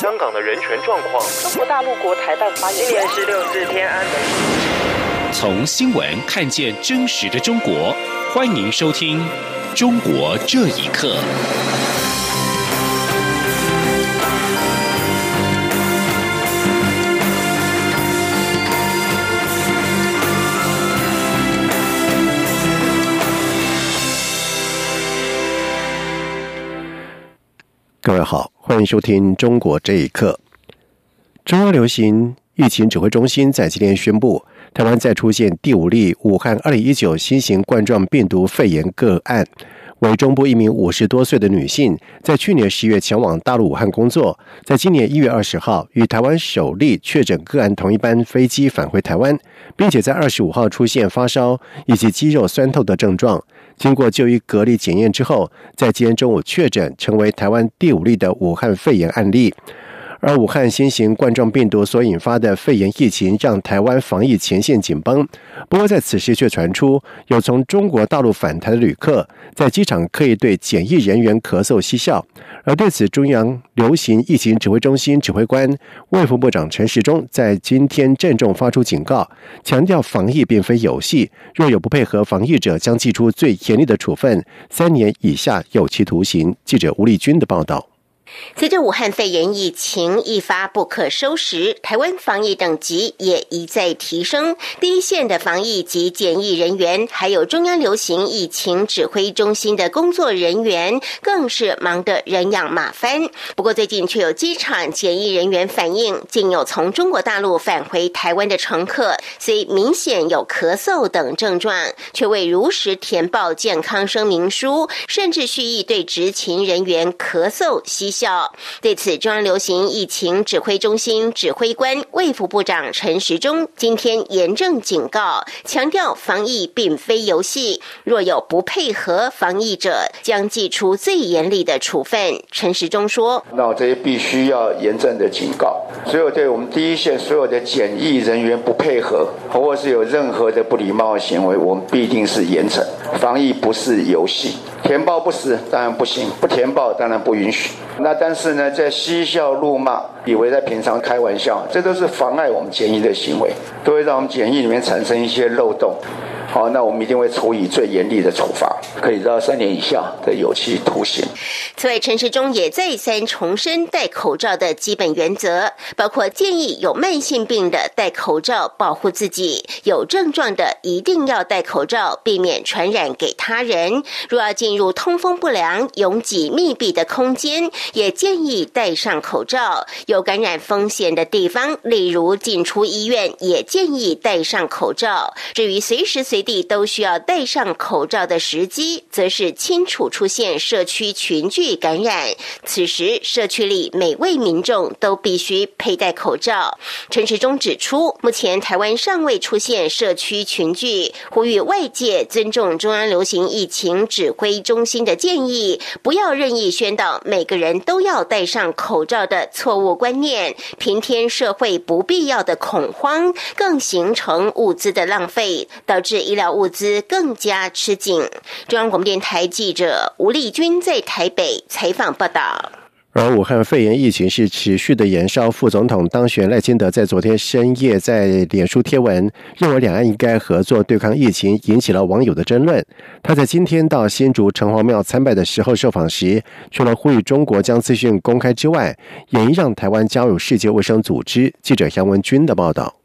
香港的人权状况。中国大陆国台办发言。今年十六日天安门。从新闻看见真实的中国，欢迎收听《中国这一刻》。各位好，欢迎收听《中国这一刻》。中央流行疫情指挥中心在今天宣布，台湾再出现第五例武汉二零一九新型冠状病毒肺炎个案，为中部一名五十多岁的女性，在去年十月前往大陆武汉工作，在今年一月二十号与台湾首例确诊个案同一班飞机返回台湾，并且在二十五号出现发烧以及肌肉酸痛的症状。经过就医隔离检验之后，在今天中午确诊成为台湾第五例的武汉肺炎案例。而武汉新型冠状病毒所引发的肺炎疫情，让台湾防疫前线紧绷。不过，在此时却传出有从中国大陆返台的旅客在机场刻意对检疫人员咳嗽嬉笑。而对此，中央流行疫情指挥中心指挥官卫副部长陈时中在今天郑重发出警告，强调防疫并非游戏，若有不配合防疫者，将祭出最严厉的处分，三年以下有期徒刑。记者吴立军的报道。随着武汉肺炎疫情一发不可收拾，台湾防疫等级也一再提升。第一线的防疫及检疫人员，还有中央流行疫情指挥中心的工作人员，更是忙得人仰马翻。不过，最近却有机场检疫人员反映，竟有从中国大陆返回台湾的乘客，虽明显有咳嗽等症状，却未如实填报健康声明书，甚至蓄意对执勤人员咳嗽吸。对此，中央流行疫情指挥中心指挥官卫副部长陈时中今天严正警告，强调防疫并非游戏，若有不配合防疫者，将祭出最严厉的处分。陈时中说：“那我这些必须要严正的警告，所有对我们第一线所有的检疫人员不配合，或是有任何的不礼貌行为，我们必定是严惩。防疫不是游戏。”填报不实当然不行，不填报当然不允许。那但是呢，在嬉笑怒骂，以为在平常开玩笑，这都是妨碍我们检疫的行为，都会让我们检疫里面产生一些漏洞。好，那我们一定会处以最严厉的处罚，可以到三年以下的有期徒刑。此外，陈时中也再三重申戴口罩的基本原则，包括建议有慢性病的戴口罩保护自己，有症状的一定要戴口罩，避免传染给他人。若要进入通风不良、拥挤密闭的空间，也建议戴上口罩。有感染风险的地方，例如进出医院，也建议戴上口罩。至于随时随地都需要戴上口罩的时机，则是清楚出现社区群聚感染。此时，社区里每位民众都必须佩戴口罩。陈时中指出，目前台湾尚未出现社区群聚，呼吁外界尊重中央流行疫情指挥中心的建议，不要任意宣导每个人都要戴上口罩的错误观念，平添社会不必要的恐慌，更形成物资的浪费，导致。医疗物资更加吃紧。中央广播电台记者吴丽君在台北采访报道。而武汉肺炎疫情是持续的延烧，副总统当选赖清德在昨天深夜在脸书贴文，认为两岸应该合作对抗疫情，引起了网友的争论。他在今天到新竹城隍庙参拜的时候受访时，除了呼吁中国将资讯公开之外，也让台湾加入世界卫生组织。记者杨文军的报道。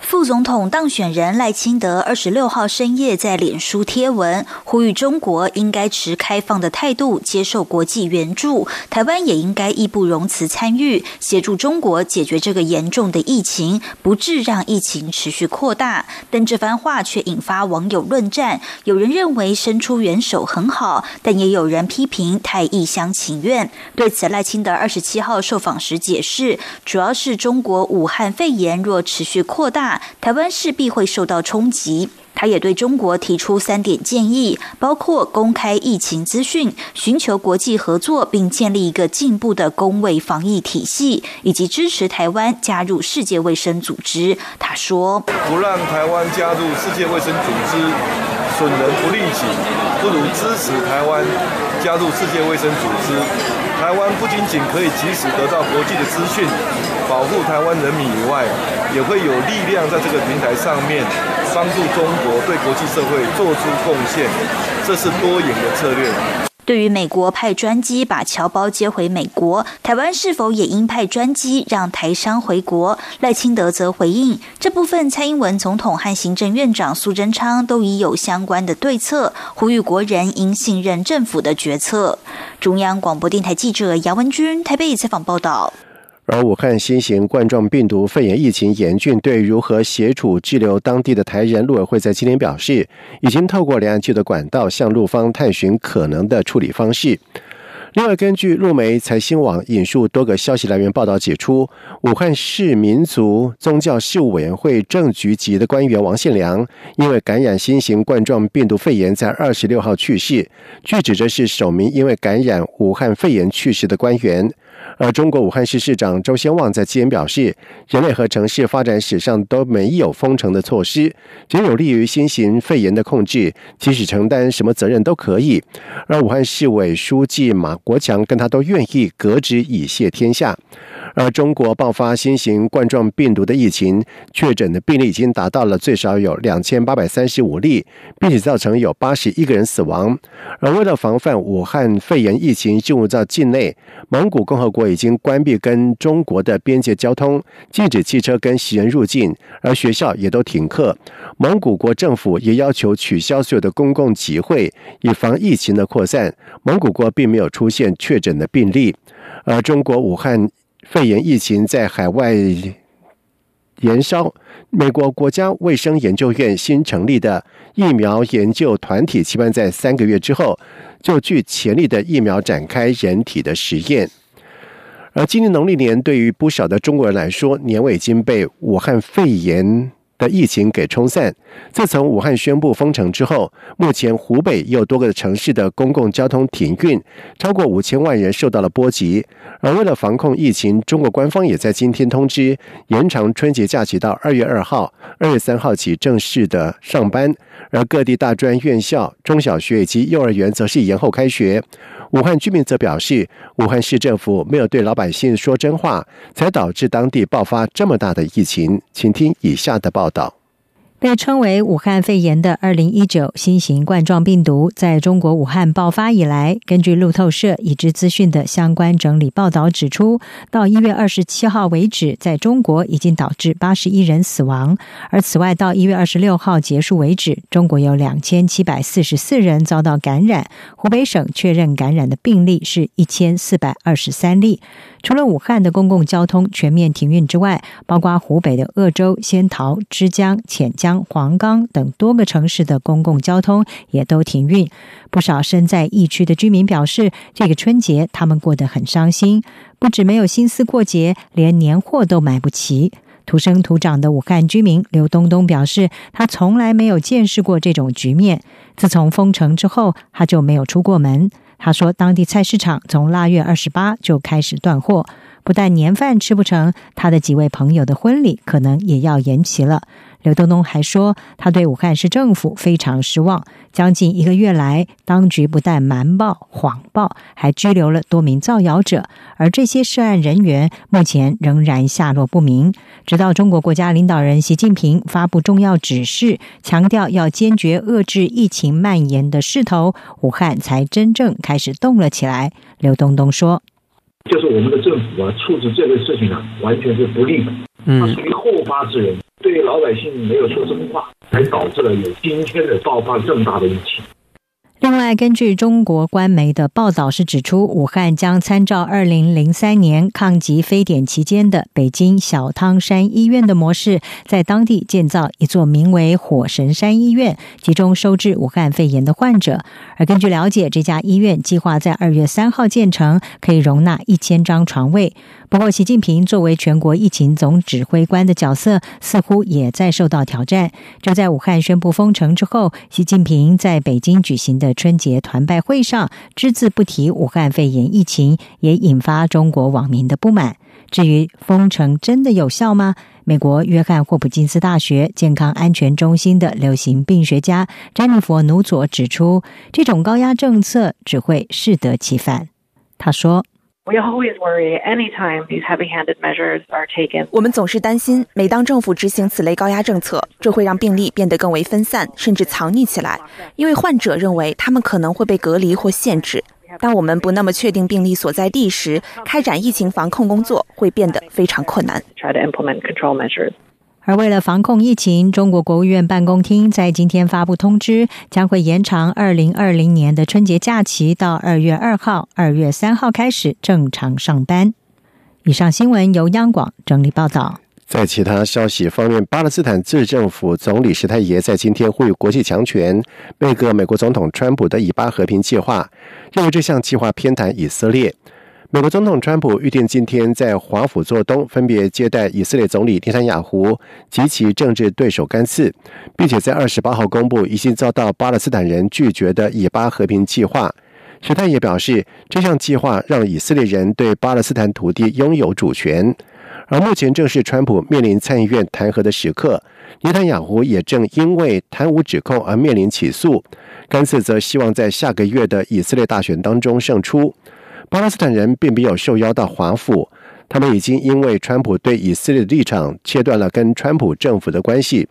副总统当选人赖清德二十六号深夜在脸书贴文，呼吁中国应该持开放的态度接受国际援助，台湾也应该义不容辞参与，协助中国解决这个严重的疫情，不致让疫情持续扩大。但这番话却引发网友论战，有人认为伸出援手很好，但也有人批评太一厢情愿。对此，赖清德二十七号受访时解释，主要是中国武汉肺炎若持续扩大。台湾势必会受到冲击。他也对中国提出三点建议，包括公开疫情资讯、寻求国际合作，并建立一个进步的公卫防疫体系，以及支持台湾加入世界卫生组织。他说：“不让台湾加入世界卫生组织，损人不利己，不如支持台湾加入世界卫生组织，台湾不仅仅可以及时得到国际的资讯，保护台湾人民以外，也会有力量在这个平台上面帮助中国对国际社会做出贡献。这是多赢的策略。对于美国派专机把侨胞接回美国，台湾是否也应派专机让台商回国？赖清德则回应这部分，蔡英文总统和行政院长苏贞昌都已有相关的对策，呼吁国人应信任政府的决策。中央广播电台记者杨文君台北采访报道。而武汉新型冠状病毒肺炎疫情严峻，对如何协助滞留当地的台人，陆委会在今天表示，已经透过两岸区的管道向陆方探寻可能的处理方式。另外，根据陆媒财新网引述多个消息来源报道指出，武汉市民族宗教事务委员会正局级的官员王宪良，因为感染新型冠状病毒肺炎，在二十六号去世。据指，这是首名因为感染武汉肺炎去世的官员。而中国武汉市市长周先旺在期间表示，人类和城市发展史上都没有封城的措施，只有利于新型肺炎的控制，即使承担什么责任都可以。而武汉市委书记马国强跟他都愿意革职以谢天下。而中国爆发新型冠状病毒的疫情，确诊的病例已经达到了最少有两千八百三十五例，并且造成有八十一个人死亡。而为了防范武汉肺炎疫情进入到境内，蒙古共和国已经关闭跟中国的边界交通，禁止汽车跟行人入境，而学校也都停课。蒙古国政府也要求取消所有的公共集会，以防疫情的扩散。蒙古国并没有出现确诊的病例，而中国武汉。肺炎疫情在海外延烧，美国国家卫生研究院新成立的疫苗研究团体，期盼在三个月之后就具潜力的疫苗展开人体的实验。而今年农历年对于不少的中国人来说，年尾已经被武汉肺炎。的疫情给冲散。自从武汉宣布封城之后，目前湖北又多个城市的公共交通停运，超过五千万人受到了波及。而为了防控疫情，中国官方也在今天通知延长春节假期到二月二号、二月三号起正式的上班。而各地大专院校、中小学以及幼儿园则是延后开学。武汉居民则表示，武汉市政府没有对老百姓说真话，才导致当地爆发这么大的疫情。请听以下的报道。被称为武汉肺炎的二零一九新型冠状病毒，在中国武汉爆发以来，根据路透社已知资讯的相关整理报道指出，到一月二十七号为止，在中国已经导致八十一人死亡。而此外，到一月二十六号结束为止，中国有两千七百四十四人遭到感染。湖北省确认感染的病例是一千四百二十三例。除了武汉的公共交通全面停运之外，包括湖北的鄂州、仙桃、枝江、潜江、黄冈等多个城市的公共交通也都停运。不少身在疫区的居民表示，这个春节他们过得很伤心，不止没有心思过节，连年货都买不齐。土生土长的武汉居民刘东东表示，他从来没有见识过这种局面。自从封城之后，他就没有出过门。他说，当地菜市场从腊月二十八就开始断货，不但年饭吃不成，他的几位朋友的婚礼可能也要延期了。刘东东还说，他对武汉市政府非常失望。将近一个月来，当局不但瞒报、谎报，还拘留了多名造谣者，而这些涉案人员目前仍然下落不明。直到中国国家领导人习近平发布重要指示，强调要坚决遏制疫情蔓延的势头，武汉才真正开始动了起来。刘东东说：“就是我们的政府啊，处置这个事情啊，完全是不利的，它属于后发制人。”对老百姓没有说真话，才导致了有今天的爆发这么大的疫情。另外，根据中国官媒的报道是指出，武汉将参照二零零三年抗击非典期间的北京小汤山医院的模式，在当地建造一座名为“火神山医院”，集中收治武汉肺炎的患者。而根据了解，这家医院计划在二月三号建成，可以容纳一千张床位。不过，习近平作为全国疫情总指挥官的角色，似乎也在受到挑战。就在武汉宣布封城之后，习近平在北京举行的。春节团拜会上只字不提武汉肺炎疫情，也引发中国网民的不满。至于封城真的有效吗？美国约翰霍普金斯大学健康安全中心的流行病学家詹妮弗·努佐指出，这种高压政策只会适得其反。他说。We always worry anytime these heavy-handed measures are taken. 我们总是担心，每当政府执行此类高压政策，这会让病例变得更为分散，甚至藏匿起来，因为患者认为他们可能会被隔离或限制。当我们不那么确定病例所在地时，开展疫情防控工作会变得非常困难。而为了防控疫情，中国国务院办公厅在今天发布通知，将会延长二零二零年的春节假期到二月二号、二月三号开始正常上班。以上新闻由央广整理报道。在其他消息方面，巴勒斯坦自治政府总理什泰爷在今天呼吁国际强权背个美国总统川普的以巴和平计划，认为这项计划偏袒以色列。美国总统川普预定今天在华府做东，分别接待以色列总理内塔雅胡及其政治对手甘茨，并且在二十八号公布已经遭到巴勒斯坦人拒绝的以巴和平计划。史泰也表示，这项计划让以色列人对巴勒斯坦土地拥有主权。而目前正是川普面临参议院弹劾的时刻，内塔雅胡也正因为贪污指控而面临起诉。甘茨则希望在下个月的以色列大选当中胜出。巴勒斯坦人并没有受邀到华府，他们已经因为川普对以色列的立场切断了跟川普政府的关系。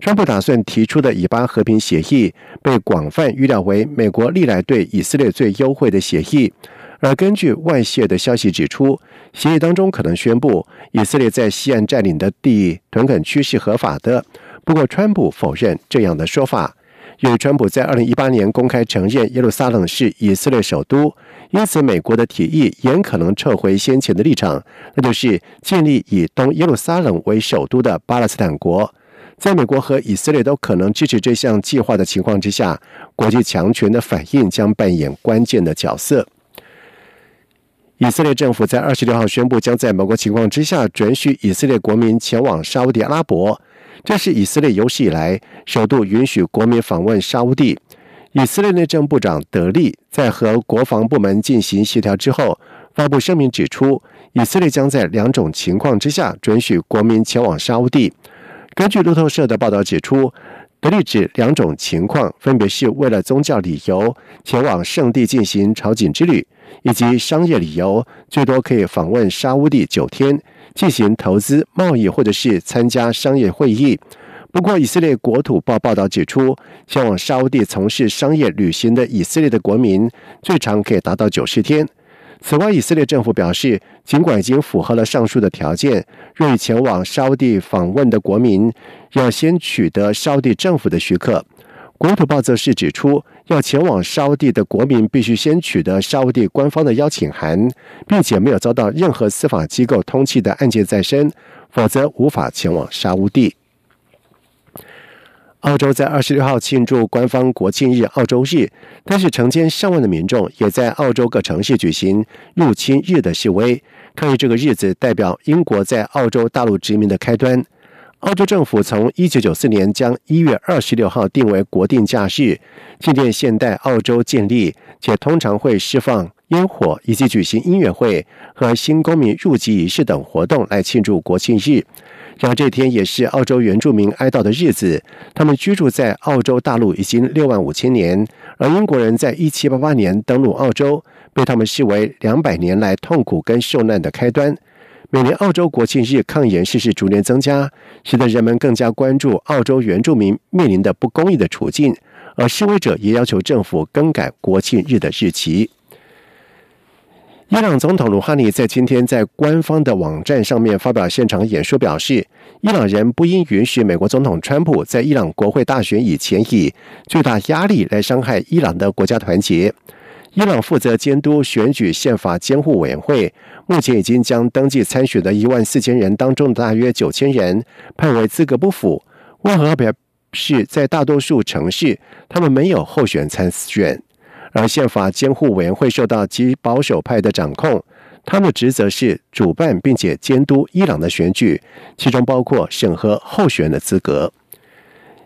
川普打算提出的以巴和平协议被广泛预料为美国历来对以色列最优惠的协议，而根据外泄的消息指出，协议当中可能宣布以色列在西岸占领的地屯垦区是合法的。不过，川普否认这样的说法。由于川普在二零一八年公开承认耶路撒冷是以色列首都，因此美国的提议也可能撤回先前的立场，那就是建立以东耶路撒冷为首都的巴勒斯坦国。在美国和以色列都可能支持这项计划的情况之下，国际强权的反应将扮演关键的角色。以色列政府在二十六号宣布，将在某个情况之下准许以色列国民前往沙地阿拉伯。这是以色列有史以来首度允许国民访问沙乌地。以色列内政部长德利在和国防部门进行协调之后，发布声明指出，以色列将在两种情况之下准许国民前往沙乌地。根据路透社的报道指出，德利指两种情况分别是为了宗教理由前往圣地进行朝觐之旅，以及商业理由最多可以访问沙乌地九天。进行投资、贸易或者是参加商业会议。不过，以色列国土报报道指出，前往沙地从事商业旅行的以色列的国民，最长可以达到九十天。此外，以色列政府表示，尽管已经符合了上述的条件，若欲前往沙地访问的国民，要先取得沙地政府的许可。国土报则是指出，要前往沙乌地的国民必须先取得沙乌地官方的邀请函，并且没有遭到任何司法机构通缉的案件在身，否则无法前往沙乌地。澳洲在二十六号庆祝官方国庆日——澳洲日，但是成千上万的民众也在澳洲各城市举行入侵日的示威，抗议这个日子代表英国在澳洲大陆殖民的开端。澳洲政府从一九九四年将一月二十六号定为国定假日，纪念现代澳洲建立，且通常会释放烟火以及举行音乐会和新公民入籍仪式等活动来庆祝国庆日。然而这天也是澳洲原住民哀悼的日子，他们居住在澳洲大陆已经六万五千年，而英国人在一七八八年登陆澳洲，被他们视为两百年来痛苦跟受难的开端。每年澳洲国庆日抗议人士是逐年增加，使得人们更加关注澳洲原住民面临的不公义的处境。而示威者也要求政府更改国庆日的日期。伊朗总统鲁哈尼在今天在官方的网站上面发表现场演说，表示伊朗人不应允许美国总统川普在伊朗国会大选以前以巨大压力来伤害伊朗的国家团结。伊朗负责监督选举宪法监护委员会目前已经将登记参选的一万四千人当中的大约九千人判为资格不符。温和表示，在大多数城市，他们没有候选参选。而宪法监护委员会受到极保守派的掌控，他们的职责是主办并且监督伊朗的选举，其中包括审核候选人的资格。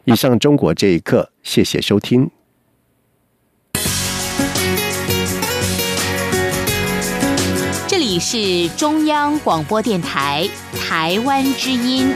以上，中国这一刻，谢谢收听。你是中央广播电台台湾之音。